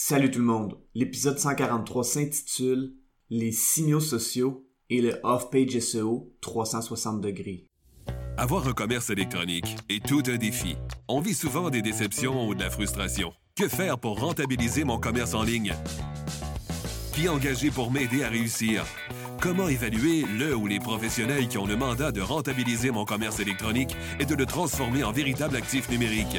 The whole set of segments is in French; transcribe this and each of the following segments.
Salut tout le monde. L'épisode 143 s'intitule Les signaux sociaux et le off-page SEO 360 degrés. Avoir un commerce électronique est tout un défi. On vit souvent des déceptions ou de la frustration. Que faire pour rentabiliser mon commerce en ligne? Qui engager pour m'aider à réussir? Comment évaluer le ou les professionnels qui ont le mandat de rentabiliser mon commerce électronique et de le transformer en véritable actif numérique?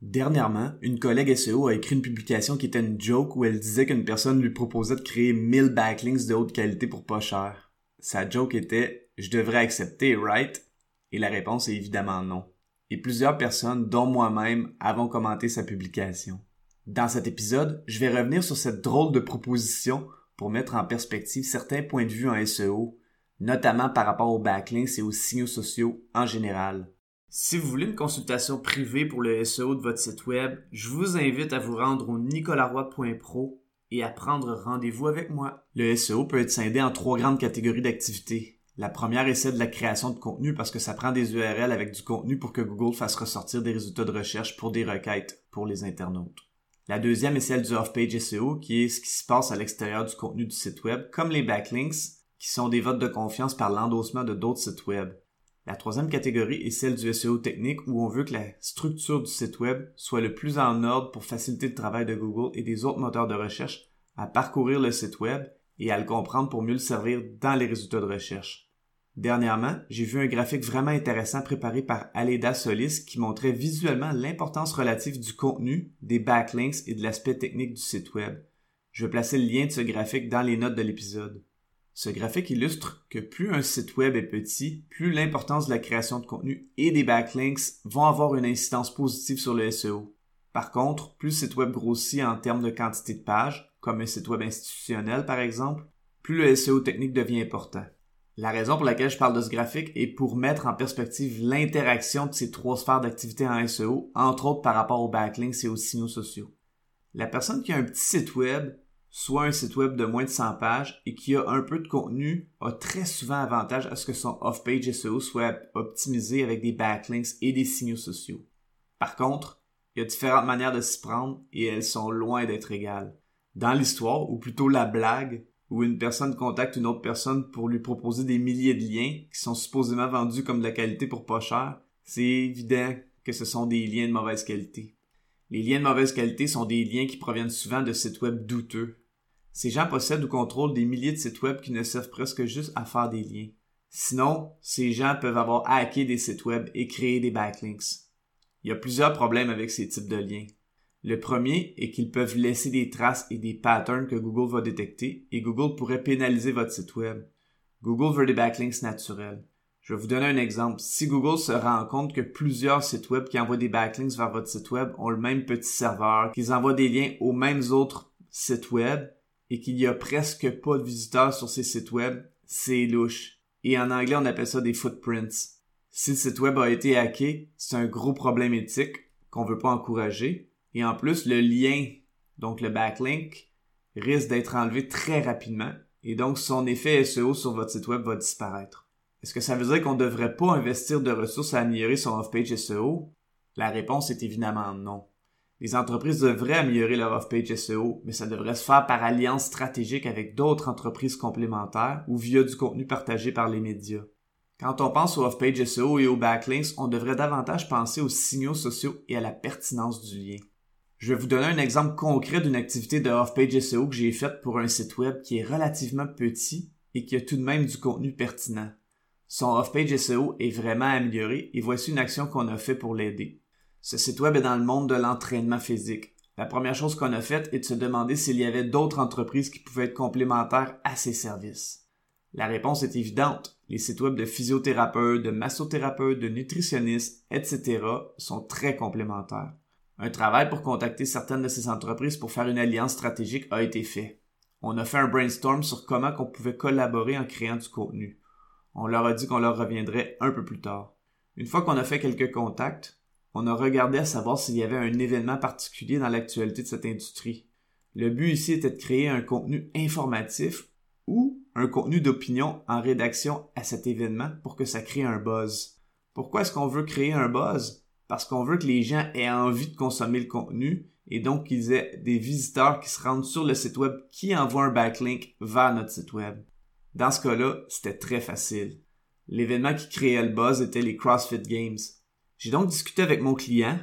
Dernièrement, une collègue SEO a écrit une publication qui était une joke où elle disait qu'une personne lui proposait de créer 1000 backlinks de haute qualité pour pas cher. Sa joke était Je devrais accepter, right? Et la réponse est évidemment non. Et plusieurs personnes, dont moi-même, avons commenté sa publication. Dans cet épisode, je vais revenir sur cette drôle de proposition pour mettre en perspective certains points de vue en SEO, notamment par rapport aux backlinks et aux signaux sociaux en général. Si vous voulez une consultation privée pour le SEO de votre site web, je vous invite à vous rendre au nicolaroy.pro et à prendre rendez-vous avec moi. Le SEO peut être scindé en trois grandes catégories d'activités. La première est celle de la création de contenu parce que ça prend des URL avec du contenu pour que Google fasse ressortir des résultats de recherche pour des requêtes pour les internautes. La deuxième est celle du off-page SEO qui est ce qui se passe à l'extérieur du contenu du site web, comme les backlinks qui sont des votes de confiance par l'endossement de d'autres sites web. La troisième catégorie est celle du SEO technique où on veut que la structure du site web soit le plus en ordre pour faciliter le travail de Google et des autres moteurs de recherche à parcourir le site web et à le comprendre pour mieux le servir dans les résultats de recherche. Dernièrement, j'ai vu un graphique vraiment intéressant préparé par Aleda Solis qui montrait visuellement l'importance relative du contenu, des backlinks et de l'aspect technique du site web. Je vais placer le lien de ce graphique dans les notes de l'épisode. Ce graphique illustre que plus un site web est petit, plus l'importance de la création de contenu et des backlinks vont avoir une incidence positive sur le SEO. Par contre, plus le site web grossit en termes de quantité de pages, comme un site web institutionnel par exemple, plus le SEO technique devient important. La raison pour laquelle je parle de ce graphique est pour mettre en perspective l'interaction de ces trois sphères d'activité en SEO, entre autres par rapport aux backlinks et aux signaux sociaux. La personne qui a un petit site web soit un site web de moins de 100 pages et qui a un peu de contenu a très souvent avantage à ce que son off-page SEO soit optimisé avec des backlinks et des signaux sociaux. Par contre, il y a différentes manières de s'y prendre et elles sont loin d'être égales. Dans l'histoire, ou plutôt la blague, où une personne contacte une autre personne pour lui proposer des milliers de liens qui sont supposément vendus comme de la qualité pour pas cher, c'est évident que ce sont des liens de mauvaise qualité. Les liens de mauvaise qualité sont des liens qui proviennent souvent de sites web douteux. Ces gens possèdent ou contrôlent des milliers de sites web qui ne servent presque juste à faire des liens. Sinon, ces gens peuvent avoir hacké des sites web et créer des backlinks. Il y a plusieurs problèmes avec ces types de liens. Le premier est qu'ils peuvent laisser des traces et des patterns que Google va détecter et Google pourrait pénaliser votre site web. Google veut des backlinks naturels. Je vais vous donner un exemple. Si Google se rend compte que plusieurs sites web qui envoient des backlinks vers votre site web ont le même petit serveur, qu'ils envoient des liens aux mêmes autres sites web et qu'il y a presque pas de visiteurs sur ces sites web, c'est louche. Et en anglais, on appelle ça des footprints. Si le site web a été hacké, c'est un gros problème éthique qu'on veut pas encourager. Et en plus, le lien, donc le backlink, risque d'être enlevé très rapidement. Et donc, son effet SEO sur votre site web va disparaître. Est-ce que ça veut dire qu'on ne devrait pas investir de ressources à améliorer son off-page SEO? La réponse est évidemment non. Les entreprises devraient améliorer leur off-page SEO, mais ça devrait se faire par alliance stratégique avec d'autres entreprises complémentaires ou via du contenu partagé par les médias. Quand on pense au off-page SEO et aux backlinks, on devrait davantage penser aux signaux sociaux et à la pertinence du lien. Je vais vous donner un exemple concret d'une activité de off-page SEO que j'ai faite pour un site web qui est relativement petit et qui a tout de même du contenu pertinent. Son off-page SEO est vraiment amélioré et voici une action qu'on a fait pour l'aider. Ce site web est dans le monde de l'entraînement physique. La première chose qu'on a faite est de se demander s'il y avait d'autres entreprises qui pouvaient être complémentaires à ces services. La réponse est évidente. Les sites web de physiothérapeutes, de massothérapeutes, de nutritionnistes, etc. sont très complémentaires. Un travail pour contacter certaines de ces entreprises pour faire une alliance stratégique a été fait. On a fait un brainstorm sur comment on pouvait collaborer en créant du contenu. On leur a dit qu'on leur reviendrait un peu plus tard. Une fois qu'on a fait quelques contacts, on a regardé à savoir s'il y avait un événement particulier dans l'actualité de cette industrie. Le but ici était de créer un contenu informatif ou un contenu d'opinion en rédaction à cet événement pour que ça crée un buzz. Pourquoi est-ce qu'on veut créer un buzz? Parce qu'on veut que les gens aient envie de consommer le contenu et donc qu'ils aient des visiteurs qui se rendent sur le site web qui envoient un backlink vers notre site web. Dans ce cas-là, c'était très facile. L'événement qui créait le buzz était les CrossFit Games. J'ai donc discuté avec mon client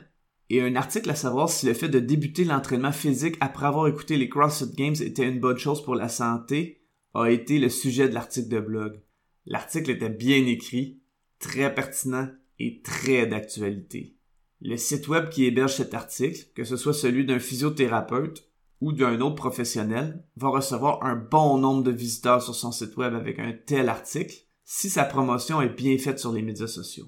et un article à savoir si le fait de débuter l'entraînement physique après avoir écouté les CrossFit Games était une bonne chose pour la santé a été le sujet de l'article de blog. L'article était bien écrit, très pertinent et très d'actualité. Le site web qui héberge cet article, que ce soit celui d'un physiothérapeute ou d'un autre professionnel, va recevoir un bon nombre de visiteurs sur son site web avec un tel article si sa promotion est bien faite sur les médias sociaux.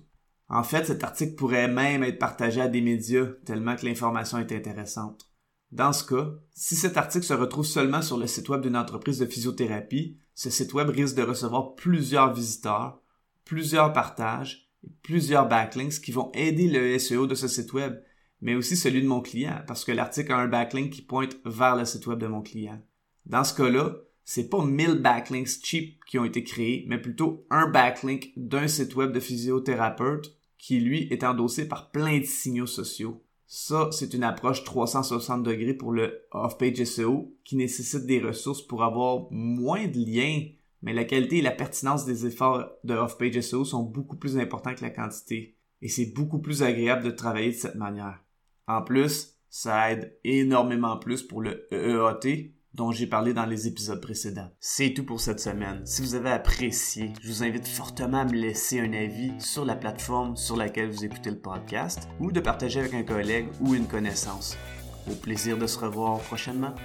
En fait, cet article pourrait même être partagé à des médias tellement que l'information est intéressante. Dans ce cas, si cet article se retrouve seulement sur le site web d'une entreprise de physiothérapie, ce site web risque de recevoir plusieurs visiteurs, plusieurs partages et plusieurs backlinks qui vont aider le SEO de ce site web, mais aussi celui de mon client parce que l'article a un backlink qui pointe vers le site web de mon client. Dans ce cas-là, c'est pas 1000 backlinks cheap qui ont été créés, mais plutôt un backlink d'un site web de physiothérapeute qui lui est endossé par plein de signaux sociaux. Ça, c'est une approche 360 degrés pour le off-page SEO qui nécessite des ressources pour avoir moins de liens, mais la qualité et la pertinence des efforts de off-page SEO sont beaucoup plus importants que la quantité. Et c'est beaucoup plus agréable de travailler de cette manière. En plus, ça aide énormément plus pour le EEAT, dont j'ai parlé dans les épisodes précédents. C'est tout pour cette semaine. Si vous avez apprécié, je vous invite fortement à me laisser un avis sur la plateforme sur laquelle vous écoutez le podcast ou de partager avec un collègue ou une connaissance. Au plaisir de se revoir prochainement.